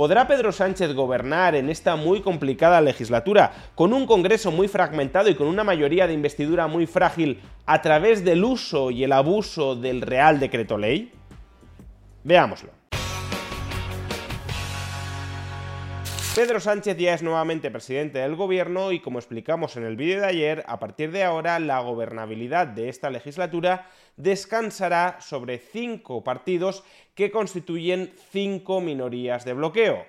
¿Podrá Pedro Sánchez gobernar en esta muy complicada legislatura, con un Congreso muy fragmentado y con una mayoría de investidura muy frágil, a través del uso y el abuso del Real Decreto Ley? Veámoslo. Pedro Sánchez ya es nuevamente presidente del gobierno y como explicamos en el vídeo de ayer, a partir de ahora la gobernabilidad de esta legislatura descansará sobre cinco partidos que constituyen cinco minorías de bloqueo.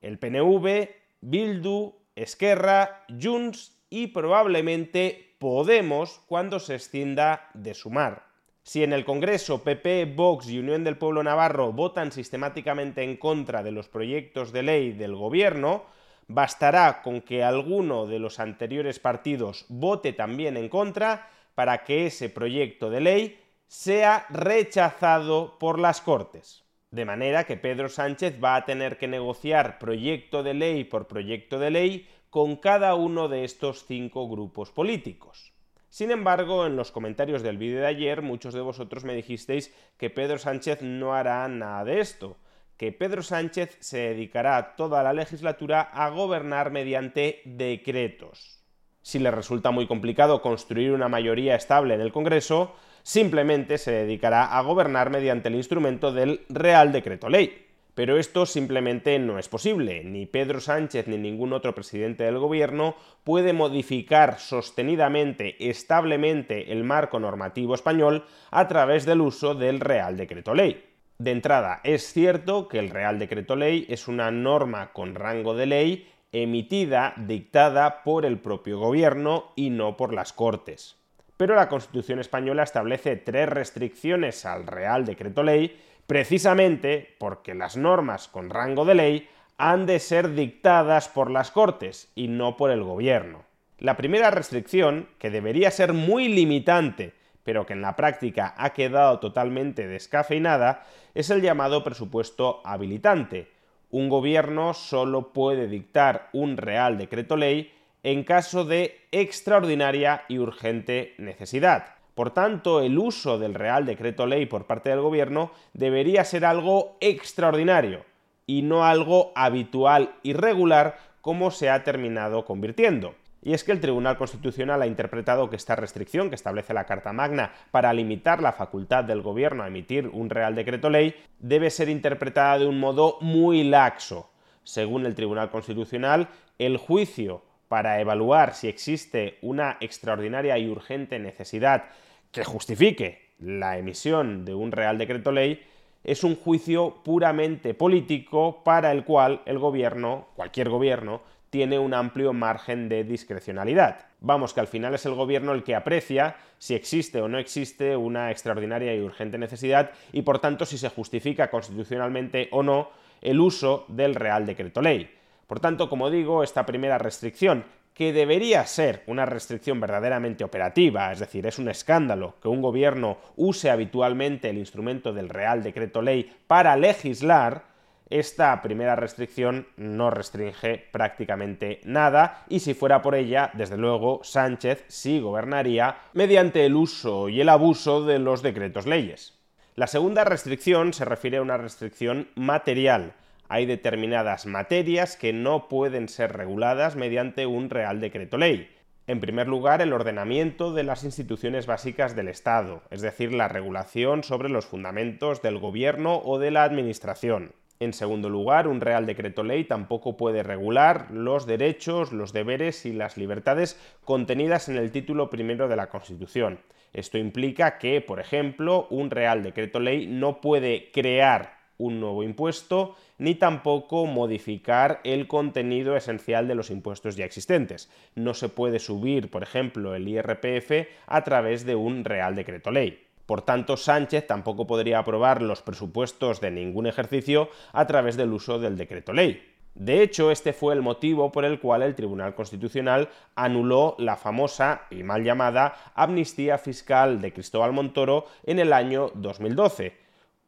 El PNV, Bildu, Esquerra, Junts y probablemente Podemos cuando se extienda de sumar. Si en el Congreso PP, Vox y Unión del Pueblo Navarro votan sistemáticamente en contra de los proyectos de ley del Gobierno, bastará con que alguno de los anteriores partidos vote también en contra para que ese proyecto de ley sea rechazado por las Cortes. De manera que Pedro Sánchez va a tener que negociar proyecto de ley por proyecto de ley con cada uno de estos cinco grupos políticos. Sin embargo, en los comentarios del vídeo de ayer, muchos de vosotros me dijisteis que Pedro Sánchez no hará nada de esto, que Pedro Sánchez se dedicará toda la legislatura a gobernar mediante decretos. Si le resulta muy complicado construir una mayoría estable en el Congreso, simplemente se dedicará a gobernar mediante el instrumento del Real Decreto Ley. Pero esto simplemente no es posible. Ni Pedro Sánchez ni ningún otro presidente del gobierno puede modificar sostenidamente, establemente el marco normativo español a través del uso del Real Decreto Ley. De entrada, es cierto que el Real Decreto Ley es una norma con rango de ley emitida, dictada por el propio gobierno y no por las Cortes. Pero la Constitución española establece tres restricciones al Real Decreto Ley precisamente porque las normas con rango de ley han de ser dictadas por las Cortes y no por el Gobierno. La primera restricción, que debería ser muy limitante, pero que en la práctica ha quedado totalmente descafeinada, es el llamado presupuesto habilitante. Un gobierno solo puede dictar un real decreto ley en caso de extraordinaria y urgente necesidad. Por tanto, el uso del Real Decreto Ley por parte del Gobierno debería ser algo extraordinario y no algo habitual y regular como se ha terminado convirtiendo. Y es que el Tribunal Constitucional ha interpretado que esta restricción que establece la Carta Magna para limitar la facultad del Gobierno a emitir un Real Decreto Ley debe ser interpretada de un modo muy laxo. Según el Tribunal Constitucional, el juicio para evaluar si existe una extraordinaria y urgente necesidad que justifique la emisión de un Real Decreto Ley es un juicio puramente político para el cual el gobierno, cualquier gobierno, tiene un amplio margen de discrecionalidad. Vamos, que al final es el gobierno el que aprecia si existe o no existe una extraordinaria y urgente necesidad y por tanto si se justifica constitucionalmente o no el uso del Real Decreto Ley. Por tanto, como digo, esta primera restricción que debería ser una restricción verdaderamente operativa, es decir, es un escándalo que un gobierno use habitualmente el instrumento del Real Decreto Ley para legislar, esta primera restricción no restringe prácticamente nada y si fuera por ella, desde luego, Sánchez sí gobernaría mediante el uso y el abuso de los decretos leyes. La segunda restricción se refiere a una restricción material, hay determinadas materias que no pueden ser reguladas mediante un Real Decreto Ley. En primer lugar, el ordenamiento de las instituciones básicas del Estado, es decir, la regulación sobre los fundamentos del gobierno o de la administración. En segundo lugar, un Real Decreto Ley tampoco puede regular los derechos, los deberes y las libertades contenidas en el título primero de la Constitución. Esto implica que, por ejemplo, un Real Decreto Ley no puede crear un nuevo impuesto, ni tampoco modificar el contenido esencial de los impuestos ya existentes. No se puede subir, por ejemplo, el IRPF a través de un Real Decreto Ley. Por tanto, Sánchez tampoco podría aprobar los presupuestos de ningún ejercicio a través del uso del decreto ley. De hecho, este fue el motivo por el cual el Tribunal Constitucional anuló la famosa y mal llamada amnistía fiscal de Cristóbal Montoro en el año 2012.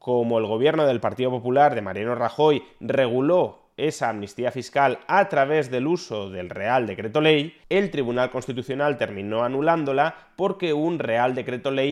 Como el gobierno del Partido Popular de Mariano Rajoy reguló esa amnistía fiscal a través del uso del Real Decreto Ley, el Tribunal Constitucional terminó anulándola porque un Real Decreto Ley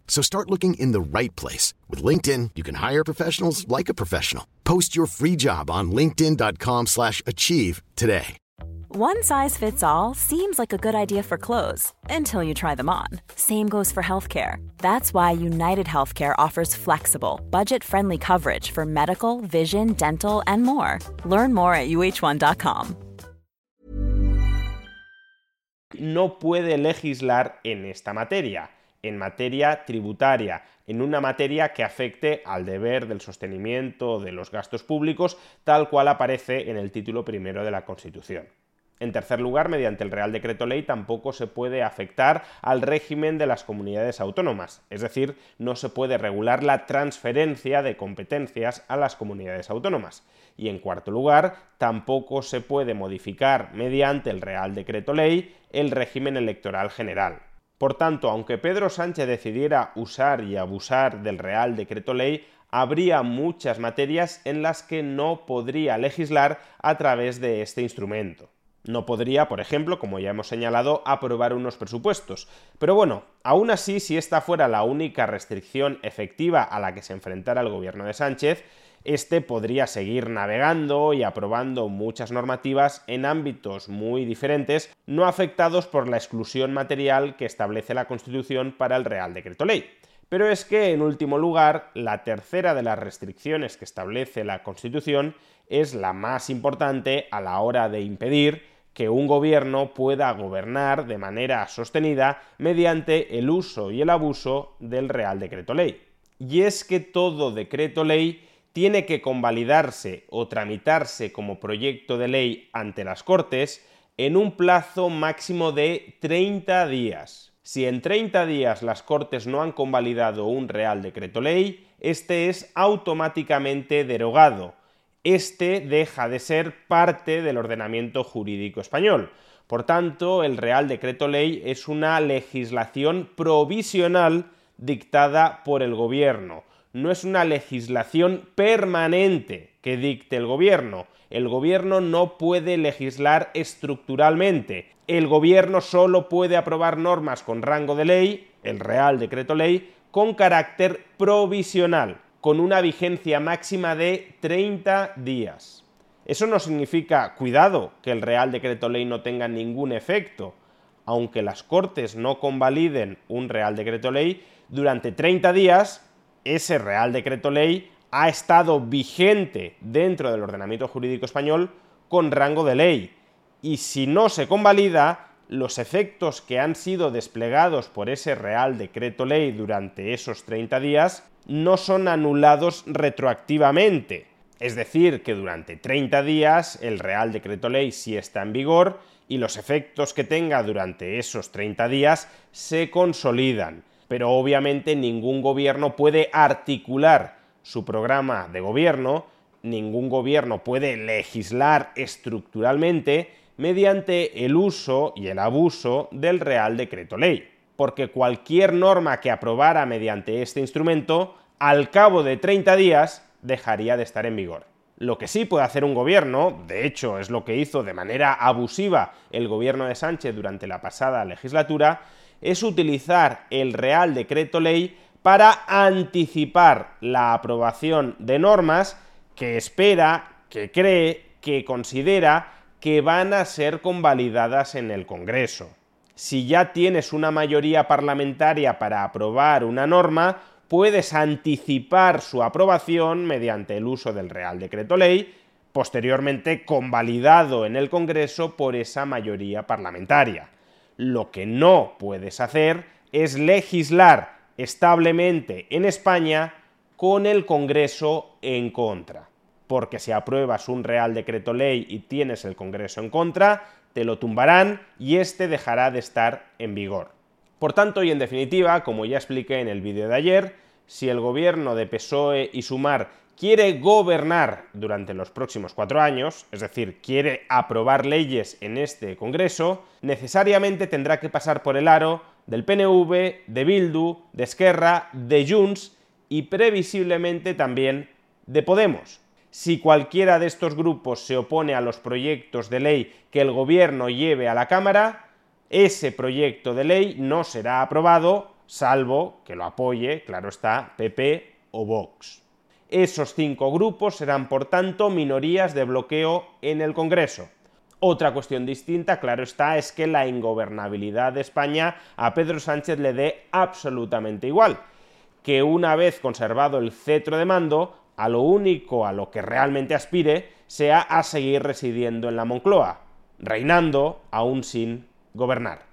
So start looking in the right place. With LinkedIn, you can hire professionals like a professional. Post your free job on linkedin.com slash achieve today. One size fits all seems like a good idea for clothes until you try them on. Same goes for healthcare. That's why United Healthcare offers flexible, budget-friendly coverage for medical, vision, dental, and more. Learn more at uh1.com. No puede legislar en esta materia. En materia tributaria, en una materia que afecte al deber del sostenimiento de los gastos públicos, tal cual aparece en el título primero de la Constitución. En tercer lugar, mediante el Real Decreto Ley tampoco se puede afectar al régimen de las comunidades autónomas, es decir, no se puede regular la transferencia de competencias a las comunidades autónomas. Y en cuarto lugar, tampoco se puede modificar mediante el Real Decreto Ley el régimen electoral general, por tanto, aunque Pedro Sánchez decidiera usar y abusar del Real Decreto Ley, habría muchas materias en las que no podría legislar a través de este instrumento. No podría, por ejemplo, como ya hemos señalado, aprobar unos presupuestos. Pero bueno, aún así, si esta fuera la única restricción efectiva a la que se enfrentara el gobierno de Sánchez, este podría seguir navegando y aprobando muchas normativas en ámbitos muy diferentes, no afectados por la exclusión material que establece la Constitución para el Real Decreto Ley. Pero es que, en último lugar, la tercera de las restricciones que establece la Constitución es la más importante a la hora de impedir que un gobierno pueda gobernar de manera sostenida mediante el uso y el abuso del Real Decreto Ley. Y es que todo decreto ley tiene que convalidarse o tramitarse como proyecto de ley ante las Cortes en un plazo máximo de 30 días. Si en 30 días las Cortes no han convalidado un Real Decreto Ley, este es automáticamente derogado. Este deja de ser parte del ordenamiento jurídico español. Por tanto, el Real Decreto Ley es una legislación provisional dictada por el Gobierno no es una legislación permanente que dicte el gobierno. El gobierno no puede legislar estructuralmente. El gobierno solo puede aprobar normas con rango de ley, el Real Decreto Ley, con carácter provisional, con una vigencia máxima de 30 días. Eso no significa, cuidado, que el Real Decreto Ley no tenga ningún efecto. Aunque las Cortes no convaliden un Real Decreto Ley, durante 30 días ese Real Decreto Ley ha estado vigente dentro del ordenamiento jurídico español con rango de ley. Y si no se convalida, los efectos que han sido desplegados por ese Real Decreto Ley durante esos 30 días no son anulados retroactivamente. Es decir, que durante 30 días el Real Decreto Ley sí está en vigor y los efectos que tenga durante esos 30 días se consolidan pero obviamente ningún gobierno puede articular su programa de gobierno, ningún gobierno puede legislar estructuralmente mediante el uso y el abuso del Real Decreto Ley, porque cualquier norma que aprobara mediante este instrumento, al cabo de 30 días, dejaría de estar en vigor. Lo que sí puede hacer un gobierno, de hecho es lo que hizo de manera abusiva el gobierno de Sánchez durante la pasada legislatura, es utilizar el Real Decreto Ley para anticipar la aprobación de normas que espera, que cree, que considera que van a ser convalidadas en el Congreso. Si ya tienes una mayoría parlamentaria para aprobar una norma, puedes anticipar su aprobación mediante el uso del Real Decreto Ley, posteriormente convalidado en el Congreso por esa mayoría parlamentaria. Lo que no puedes hacer es legislar establemente en España con el Congreso en contra. Porque si apruebas un Real Decreto Ley y tienes el Congreso en contra, te lo tumbarán y este dejará de estar en vigor. Por tanto, y en definitiva, como ya expliqué en el vídeo de ayer, si el gobierno de PSOE y Sumar quiere gobernar durante los próximos cuatro años, es decir, quiere aprobar leyes en este Congreso, necesariamente tendrá que pasar por el aro del PNV, de Bildu, de Esquerra, de Junts y previsiblemente también de Podemos. Si cualquiera de estos grupos se opone a los proyectos de ley que el gobierno lleve a la Cámara, ese proyecto de ley no será aprobado, salvo que lo apoye, claro está, PP o Vox. Esos cinco grupos serán, por tanto, minorías de bloqueo en el Congreso. Otra cuestión distinta, claro está, es que la ingobernabilidad de España a Pedro Sánchez le dé absolutamente igual, que una vez conservado el cetro de mando, a lo único a lo que realmente aspire sea a seguir residiendo en la Moncloa, reinando aún sin gobernar.